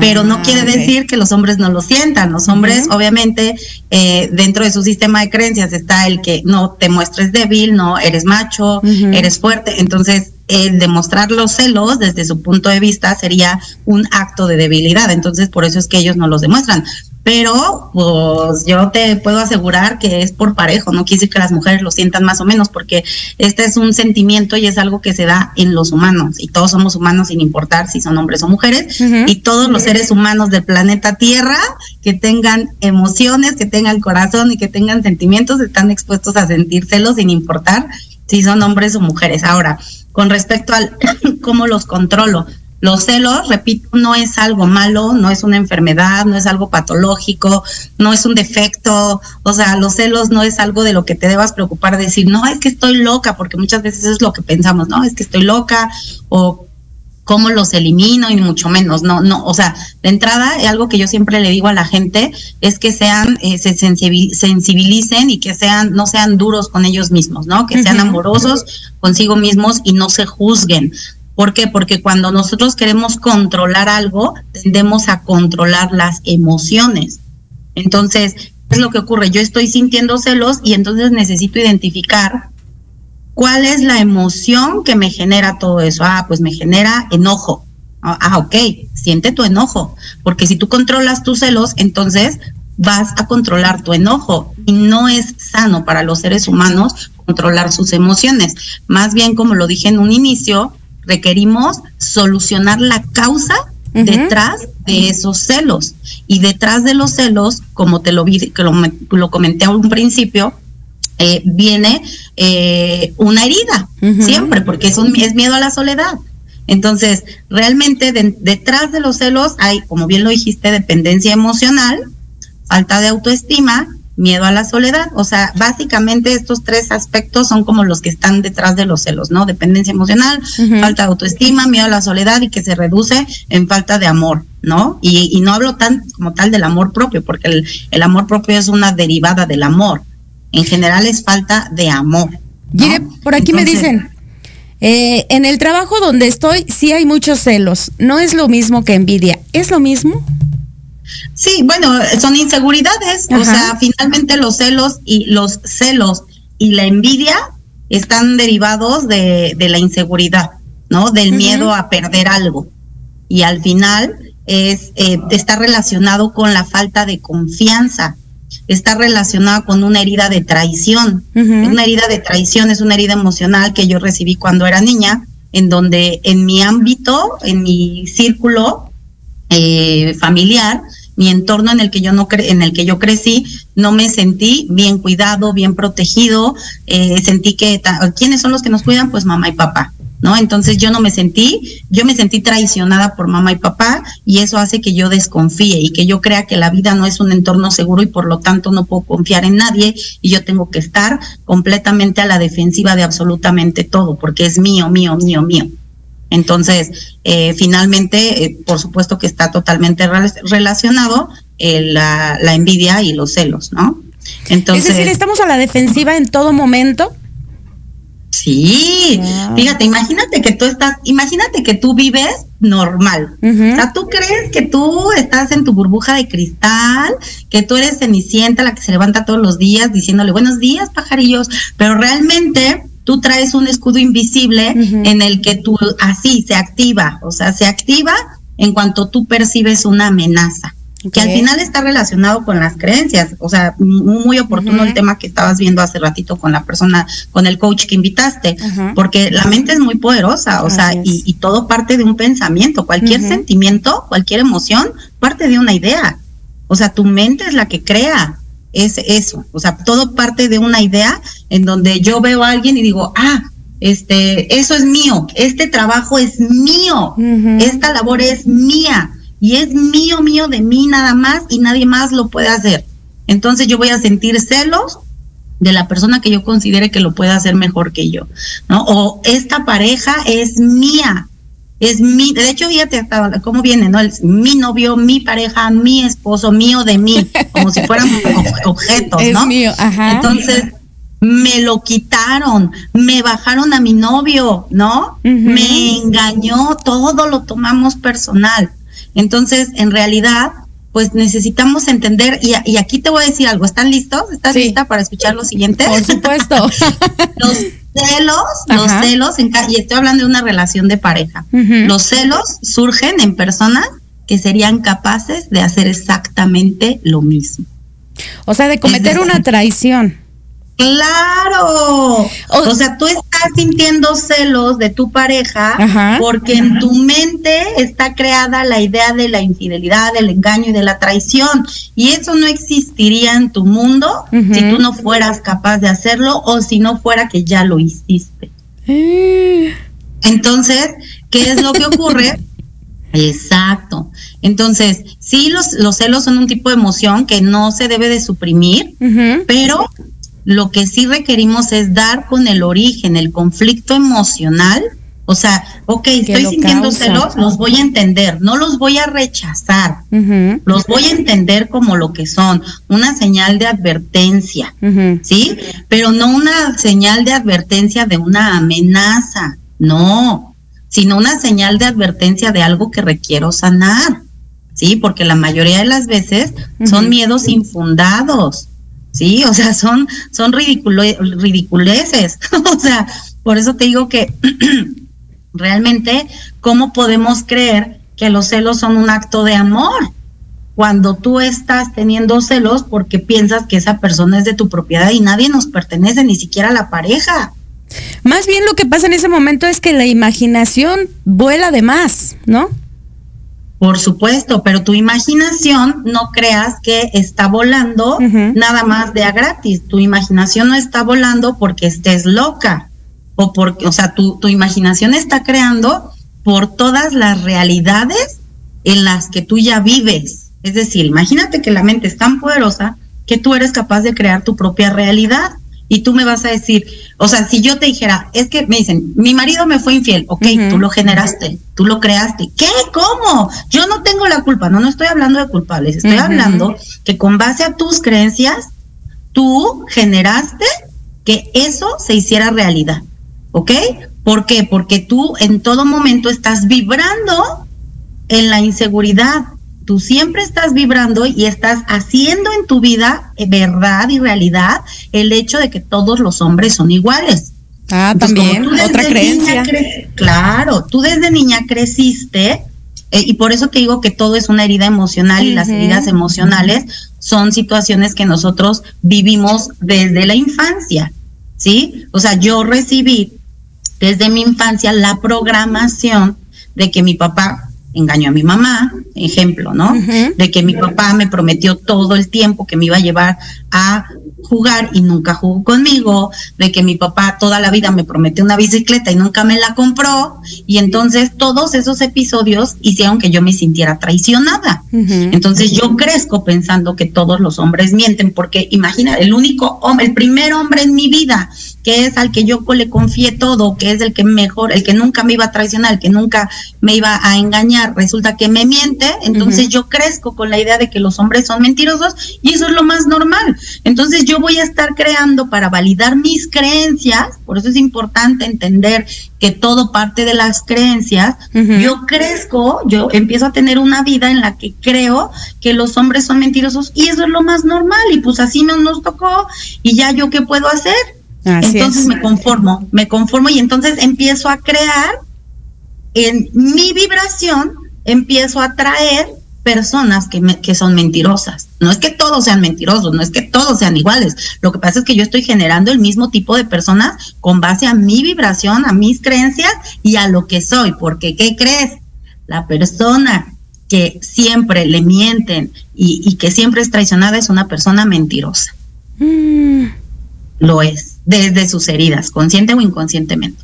Pero no quiere ok. decir que los hombres no lo sientan. Los hombres, obviamente, eh, dentro de su sistema de creencias está el que no te muestres débil, no eres macho, eres fuerte. Entonces, el demostrar los celos desde su punto de vista sería un acto de debilidad. Entonces, por eso es que ellos no los demuestran. Pero, pues yo te puedo asegurar que es por parejo, no quiere decir que las mujeres lo sientan más o menos, porque este es un sentimiento y es algo que se da en los humanos, y todos somos humanos sin importar si son hombres o mujeres, y todos los seres humanos del planeta Tierra que tengan emociones, que tengan corazón y que tengan sentimientos, están expuestos a sentir celos sin importar si son hombres o mujeres. Ahora, con respecto al cómo los controlo, los celos, repito, no es algo malo, no es una enfermedad, no es algo patológico, no es un defecto, o sea, los celos no es algo de lo que te debas preocupar, decir, no, es que estoy loca, porque muchas veces es lo que pensamos, no, es que estoy loca, o cómo los elimino y mucho menos, no, no, o sea, de entrada, eh, algo que yo siempre le digo a la gente es que sean, eh, se sensibil- sensibilicen y que sean, no sean duros con ellos mismos, ¿no? Que sean amorosos consigo mismos y no se juzguen. ¿Por qué? Porque cuando nosotros queremos controlar algo, tendemos a controlar las emociones. Entonces, ¿qué es lo que ocurre? Yo estoy sintiendo celos y entonces necesito identificar cuál es la emoción que me genera todo eso. Ah, pues me genera enojo. Ah, ah, ok, siente tu enojo, porque si tú controlas tus celos, entonces vas a controlar tu enojo y no es sano para los seres humanos controlar sus emociones. Más bien, como lo dije en un inicio, requerimos solucionar la causa detrás de esos celos. Y detrás de los celos, como te lo vi, que lo, me- lo comenté a un principio, eh, viene eh, una herida, siempre, porque es, un, es miedo a la soledad. Entonces, realmente de- detrás de los celos hay, como bien lo dijiste, dependencia emocional, falta de autoestima, miedo a la soledad. O sea, básicamente estos tres aspectos son como los que están detrás de los celos, ¿no? Dependencia emocional, falta de autoestima, miedo a la soledad y que se reduce en falta de amor, ¿no? Y, y no hablo tan como tal del amor propio, porque el, el amor propio es una derivada del amor. En general es falta de amor. ¿no? Gire, por aquí me dicen, eh, en el trabajo donde estoy sí hay muchos celos. No es lo mismo que envidia. ¿Es lo mismo? Sí, bueno, son inseguridades. O sea, finalmente los celos y los celos y la envidia están derivados de, de la inseguridad, ¿no? Del miedo a perder algo. Y al final es eh, está relacionado con la falta de confianza. Está relacionado con una herida de traición. Una herida de traición es una herida emocional que yo recibí cuando era niña, en donde en mi ámbito, en mi círculo, eh, familiar, mi entorno en el que yo no cre en el que yo crecí, no me sentí bien cuidado, bien protegido, eh, sentí que quiénes son los que nos cuidan, pues mamá y papá. ¿No? Entonces yo no me sentí, yo me sentí traicionada por mamá y papá y eso hace que yo desconfíe y que yo crea que la vida no es un entorno seguro y por lo tanto no puedo confiar en nadie y yo tengo que estar completamente a la defensiva de absolutamente todo porque es mío, mío, mío, mío. Entonces, eh, finalmente, eh, por supuesto que está totalmente rel- relacionado eh, la, la envidia y los celos, ¿no? Entonces, es decir, estamos a la defensiva en todo momento. sí, Wow. fíjate, imagínate que tú estás, imagínate que tú vives normal. Ujú. O sea, tú crees que tú estás en tu burbuja de cristal, que tú eres Cenicienta, la que se levanta todos los días diciéndole buenos días, pajarillos, pero realmente tú traes un escudo invisible en el que tú así se activa, o sea, se activa en cuanto tú percibes una amenaza. Que al final está relacionado con las creencias, o sea, muy, oportuno el tema que estabas viendo hace ratito con la persona, con el coach que invitaste, porque la mente es muy poderosa, o sea, Así y, y todo parte de un pensamiento, cualquier sentimiento, cualquier emoción, parte de una idea. O sea, tu mente es la que crea es eso, o sea, todo parte de una idea en donde yo veo a alguien y digo, ah, este, eso es mío, este trabajo es mío, esta labor es mía y es mío, mío de mí nada más y nadie más lo puede hacer. entonces yo voy a sentir celos de la persona que yo considere que lo pueda hacer mejor que yo, ¿no? O esta pareja es mía, es mi, de hecho, fíjate hasta cómo viene, ¿no? Es mi novio, mi pareja, mi esposo, mío de mí, como si fueran objetos, ¿no? Es mío, ajá. Entonces, me lo quitaron, me bajaron a mi novio, ¿no? Me engañó, todo lo tomamos personal. Entonces, en realidad, pues necesitamos entender, y, y aquí te voy a decir algo, ¿están listos? ¿Estás lista para escuchar lo siguiente? Por supuesto. los celos, los celos, en y estoy hablando de una relación de pareja, los celos surgen en personas que serían capaces de hacer exactamente lo mismo. O sea, de cometer una traición. Claro. O, sea, tú estás sintiendo celos de tu pareja porque en tu mente está creada la idea de la infidelidad, del engaño y de la traición. Y eso no existiría en tu mundo si tú no fueras capaz de hacerlo o si no fuera que ya lo hiciste. Eh. Entonces, ¿qué es lo que ocurre? Exacto. Entonces, sí, los, los celos son un tipo de emoción que no se debe de suprimir, pero lo que sí requerimos es dar con el origen, el conflicto emocional. O sea, ok, estoy sintiendo celos, los voy a entender, no los voy a rechazar, los voy a entender como lo que son, una señal de advertencia, ¿sí? Pero no una señal de advertencia de una amenaza, no, sino una señal de advertencia de algo que requiero sanar, ¿sí? Porque la mayoría de las veces son miedos infundados, Sí, o sea, son, son ridiculeces. o sea, por eso te digo que realmente, ¿cómo podemos creer que los celos son un acto de amor? Cuando tú estás teniendo celos porque piensas que esa persona es de tu propiedad y nadie nos pertenece, ni siquiera la pareja. Más bien lo que pasa en ese momento es que la imaginación vuela de más, ¿no? Por supuesto, pero tu imaginación no creas que está volando nada más de a gratis. Tu imaginación no está volando porque estés loca o porque, o sea, tu, tu imaginación está creando por todas las realidades en las que tú ya vives. Es decir, imagínate que la mente es tan poderosa que tú eres capaz de crear tu propia realidad y tú me vas a decir, o sea, si yo te dijera, es que me dicen, mi marido me fue infiel, ok, tú lo generaste, tú lo creaste, ¿qué? ¿Cómo? Yo no tengo la culpa, no, no estoy hablando de culpables, estoy hablando que con base a tus creencias, tú generaste que eso se hiciera realidad, ¿ok? ¿Por qué? Porque tú en todo momento estás vibrando en la inseguridad, tú siempre estás vibrando y estás haciendo en tu vida eh, verdad y realidad el hecho de que todos los hombres son iguales. Ah, también, otra creencia. claro, tú desde niña creciste eh, y por eso te digo que todo es una herida emocional y las heridas emocionales son situaciones que nosotros vivimos desde la infancia, ¿sí? O sea, yo recibí desde mi infancia la programación de que mi papá engañó a mi mamá, ejemplo, ¿no? De que mi papá me prometió todo el tiempo que me iba a llevar a jugar y nunca jugó conmigo, de que mi papá toda la vida me prometió una bicicleta y nunca me la compró, y entonces todos esos episodios hicieron que yo me sintiera traicionada. Entonces yo crezco pensando que todos los hombres mienten, porque imagina, el único hombre, el primer hombre en mi vida que es al que yo le confié todo, que es el que mejor, el que nunca me iba a traicionar, el que nunca me iba a engañar, resulta que me miente, entonces yo crezco con la idea de que los hombres son mentirosos y eso es lo más normal. Entonces yo voy a estar creando para validar mis creencias, por eso es importante entender que todo parte de las creencias, yo crezco, yo empiezo a tener una vida en la que creo que los hombres son mentirosos y eso es lo más normal y pues así nos, nos tocó y ya yo qué puedo hacer. Entonces me conformo, me conformo y entonces empiezo a crear en mi vibración, empiezo a traer personas que, que son mentirosas. No es que todos sean mentirosos, no es que todos sean iguales. Lo que pasa es que yo estoy generando el mismo tipo de personas con base a mi vibración, a mis creencias y a lo que soy. Porque, ¿qué crees? La persona que siempre le mienten y, que siempre es traicionada es una persona mentirosa. Mm. Lo es desde sus heridas, consciente o inconscientemente.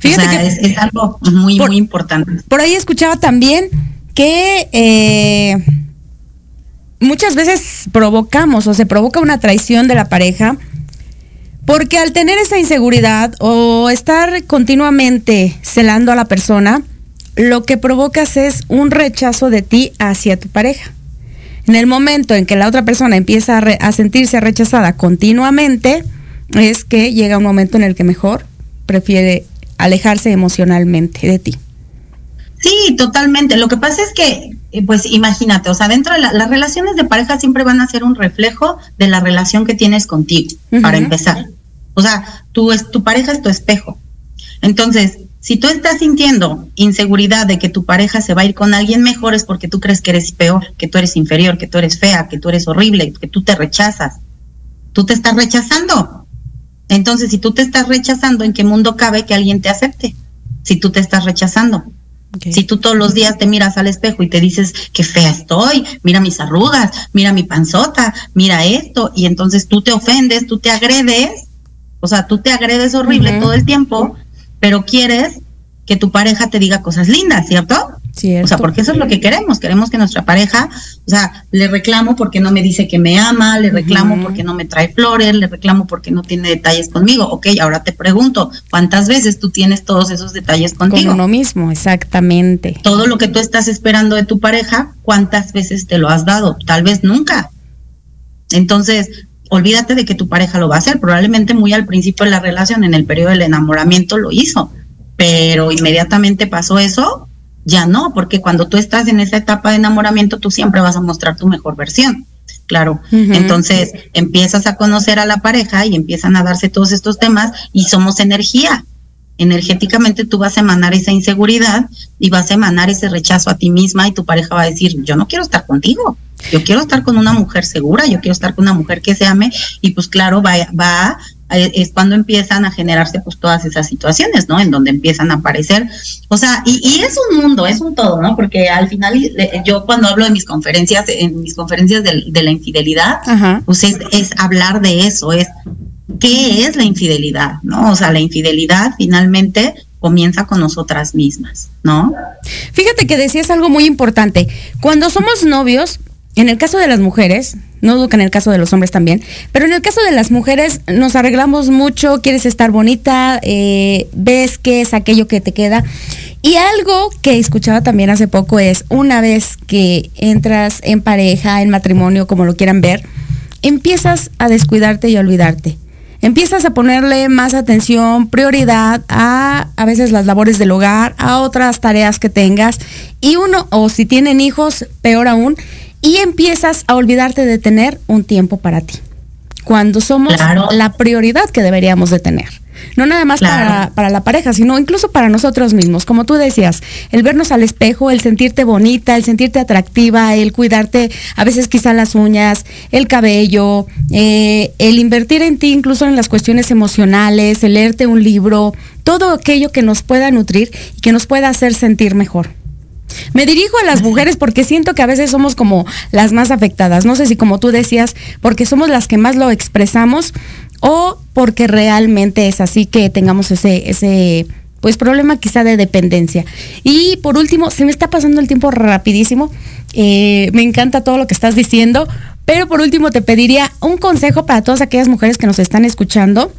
Fíjate que es, algo muy, muy importante. Por ahí escuchaba también que eh, muchas veces provocamos o se provoca una traición de la pareja porque al tener esa inseguridad o estar continuamente celando a la persona, lo que provocas es un rechazo de ti hacia tu pareja. En el momento en que la otra persona empieza a, a sentirse rechazada continuamente, es que llega un momento en el que mejor prefiere alejarse emocionalmente de ti. Sí, totalmente. Lo que pasa es que, eh, pues imagínate, o sea, dentro de la, las relaciones de pareja siempre van a ser un reflejo de la relación que tienes contigo, para empezar. O sea, tu, es, tu pareja es tu espejo. Entonces, si tú estás sintiendo inseguridad de que tu pareja se va a ir con alguien mejor es porque tú crees que eres peor, que tú eres inferior, que tú eres fea, que tú eres horrible, que tú te rechazas. Tú te estás rechazando. Entonces, si tú te estás rechazando, ¿en qué mundo cabe que alguien te acepte? Si tú te estás rechazando. Okay. Si tú todos los días te miras al espejo y te dices qué fea estoy, mira mis arrugas, mira mi panzota, mira esto, y entonces tú te ofendes, tú te agredes, o sea, tú te agredes horrible uh -huh. todo el tiempo, pero quieres que tu pareja te diga cosas lindas, ¿cierto? Cierto. O sea, porque eso es lo que queremos. Queremos que nuestra pareja, o sea, le reclamo porque no me dice que me ama, le reclamo uh -huh. porque no me trae flores, le reclamo porque no tiene detalles conmigo. Ok, ahora te pregunto, ¿cuántas veces tú tienes todos esos detalles contigo? Con uno mismo, exactamente. Todo lo que tú estás esperando de tu pareja, ¿cuántas veces te lo has dado? Tal vez nunca. Entonces, olvídate de que tu pareja lo va a hacer. Probablemente muy al principio de la relación, en el periodo del enamoramiento, lo hizo. Pero inmediatamente pasó eso, ya no, porque cuando tú estás en esa etapa de enamoramiento, tú siempre vas a mostrar tu mejor versión. Claro, uh -huh. entonces empiezas a conocer a la pareja y empiezan a darse todos estos temas y somos energía. Energéticamente tú vas a emanar esa inseguridad y vas a emanar ese rechazo a ti misma y tu pareja va a decir, yo no quiero estar contigo, yo quiero estar con una mujer segura, yo quiero estar con una mujer que se ame y pues claro, va, va es cuando empiezan a generarse pues todas esas situaciones, ¿no? En donde empiezan a aparecer, o sea, y, y, es un mundo, es un todo, ¿no? Porque al final yo cuando hablo de mis conferencias, en mis conferencias de, de la infidelidad, Ajá. pues es, es hablar de eso, es qué es la infidelidad, ¿no? O sea, la infidelidad finalmente comienza con nosotras mismas, ¿no? Fíjate que decías algo muy importante. Cuando somos novios, en el caso de las mujeres, no dudo que en el caso de los hombres también, pero en el caso de las mujeres nos arreglamos mucho, quieres estar bonita, eh, ves qué es aquello que te queda. Y algo que escuchaba también hace poco es, una vez que entras en pareja, en matrimonio, como lo quieran ver, empiezas a descuidarte y a olvidarte. Empiezas a ponerle más atención, prioridad a a veces las labores del hogar, a otras tareas que tengas. Y uno, o si tienen hijos, peor aún, y empiezas a olvidarte de tener un tiempo para ti. Cuando somos claro. la prioridad que deberíamos de tener. No nada más claro. para, para, la pareja, sino incluso para nosotros mismos. Como tú decías, el vernos al espejo, el sentirte bonita, el sentirte atractiva, el cuidarte a veces quizá las uñas, el cabello, eh, el invertir en ti incluso en las cuestiones emocionales, el leerte un libro, todo aquello que nos pueda nutrir y que nos pueda hacer sentir mejor. Me dirijo a las mujeres porque siento que a veces somos como las más afectadas. No sé si como tú decías, porque somos las que más lo expresamos o porque realmente es así que tengamos ese, ese pues problema quizá de dependencia. Y por último, se me está pasando el tiempo rapidísimo. Eh, me encanta todo lo que estás diciendo. Pero por último te pediría un consejo para todas aquellas mujeres que nos están escuchando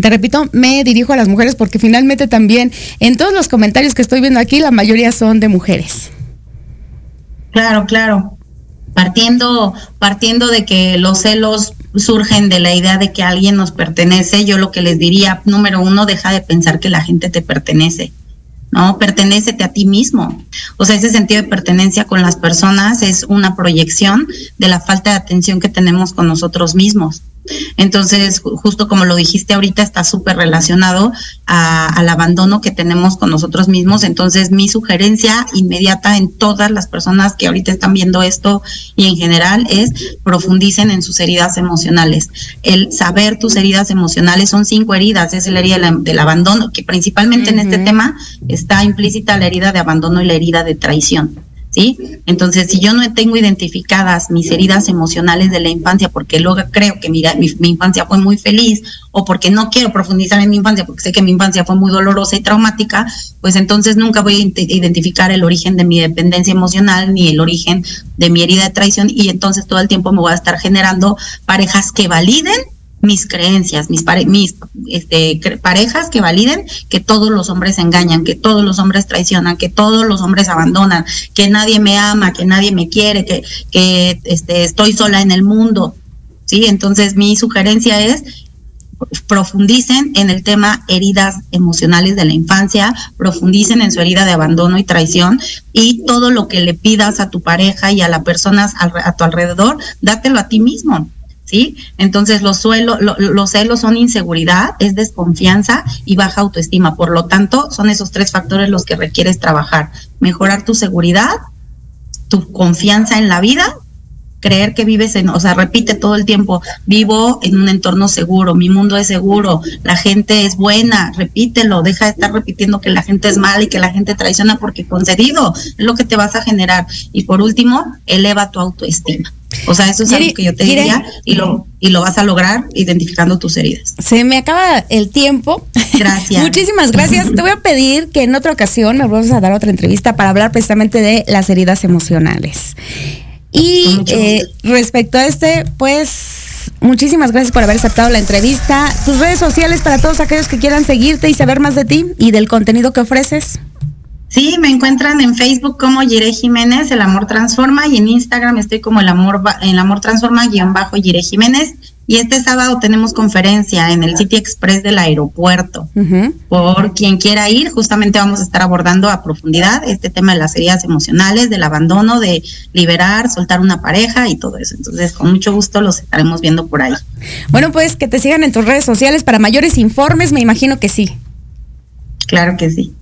te repito, me dirijo a las mujeres porque finalmente también en todos los comentarios que estoy viendo aquí, la mayoría son de mujeres. Claro, claro. Partiendo, partiendo de que los celos surgen de la idea de que alguien nos pertenece, yo lo que les diría, número uno, deja de pensar que la gente te pertenece. ¿no? Pertenécete a ti mismo. O sea, ese sentido de pertenencia con las personas es una proyección de la falta de atención que tenemos con nosotros mismos. Entonces, justo como lo dijiste ahorita, está súper relacionado a, al abandono que tenemos con nosotros mismos. Entonces, mi sugerencia inmediata en todas las personas que ahorita están viendo esto y en general es profundicen en sus heridas emocionales. El saber tus heridas emocionales son cinco heridas, es la herida del abandono, que principalmente uh -huh. en este tema está implícita la herida de abandono y la herida de traición. ¿Sí? Entonces, si yo no tengo identificadas mis heridas emocionales de la infancia, porque luego creo que mira, mi, infancia fue muy feliz, o porque no quiero profundizar en mi infancia, porque sé que mi infancia fue muy dolorosa y traumática, pues entonces nunca voy a identificar el origen de mi dependencia emocional, ni el origen de mi herida de traición, y entonces todo el tiempo me voy a estar generando parejas que validen mis creencias, mis, mis este, parejas que validen que todos los hombres engañan, que todos los hombres traicionan, que todos los hombres abandonan, que nadie me ama, que nadie me quiere, que, que este, estoy sola en el mundo. ¿sí? Entonces mi sugerencia es profundicen en el tema heridas emocionales de la infancia, profundicen en su herida de abandono y traición y todo lo que le pidas a tu pareja y a las personas a tu alrededor, dátelo a ti mismo. ¿Sí? Entonces los, suelos, los celos son inseguridad, es desconfianza y baja autoestima. Por lo tanto, son esos tres factores los que requieres trabajar. Mejorar tu seguridad, tu confianza en la vida, creer que vives en, o sea, repite todo el tiempo, vivo en un entorno seguro, mi mundo es seguro, la gente es buena, repítelo, deja de estar repitiendo que la gente es mala y que la gente traiciona porque concedido, es lo que te vas a generar. Y por último, eleva tu autoestima. O sea, eso es algo que yo te diría y lo, y lo vas a lograr identificando tus heridas. Se me acaba el tiempo. Gracias. Muchísimas gracias. Te voy a pedir que en otra ocasión me vuelvas a dar otra entrevista para hablar precisamente de las heridas emocionales. Y eh, respecto a este, pues muchísimas gracias por haber aceptado la entrevista. Tus redes sociales para todos aquellos que quieran seguirte y saber más de ti y del contenido que ofreces. Sí, me encuentran en Facebook como Yire Jiménez, El Amor Transforma, y en Instagram estoy como El Amor, el amor Transforma, guion bajo Yire Jiménez. Y este sábado tenemos conferencia en el City Express del aeropuerto. Por quien quiera ir, justamente vamos a estar abordando a profundidad este tema de las heridas emocionales, del abandono, de liberar, soltar una pareja y todo eso. Entonces, con mucho gusto los estaremos viendo por ahí. Bueno, pues que te sigan en tus redes sociales para mayores informes, me imagino que sí. Claro que sí.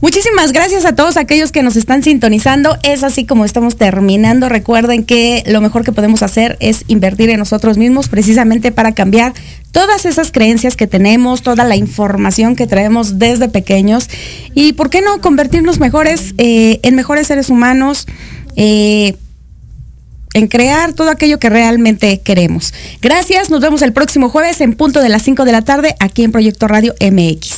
Muchísimas gracias a todos aquellos que nos están sintonizando. Es así como estamos terminando. Recuerden que lo mejor que podemos hacer es invertir en nosotros mismos precisamente para cambiar todas esas creencias que tenemos, toda la información que traemos desde pequeños y, ¿por qué no convertirnos mejores eh, en mejores seres humanos? Eh, en crear todo aquello que realmente queremos. Gracias, nos vemos el próximo jueves en punto de las 5 de la tarde aquí en Proyecto Radio MX.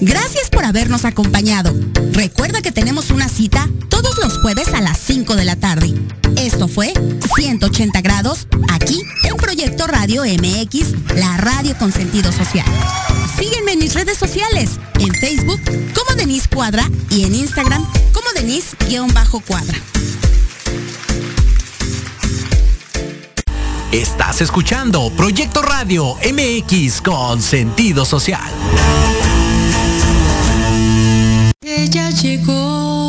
Gracias por habernos acompañado. Recuerda que tenemos una cita todos los jueves a las 5 de la tarde. Esto fue 180 grados aquí en Proyecto Radio MX, la radio con sentido social. Sígueme en mis redes sociales, en Facebook como Denise Cuadra y en Instagram como Denise-Cuadra. Estás escuchando Proyecto Radio MX con sentido social. Ella llegó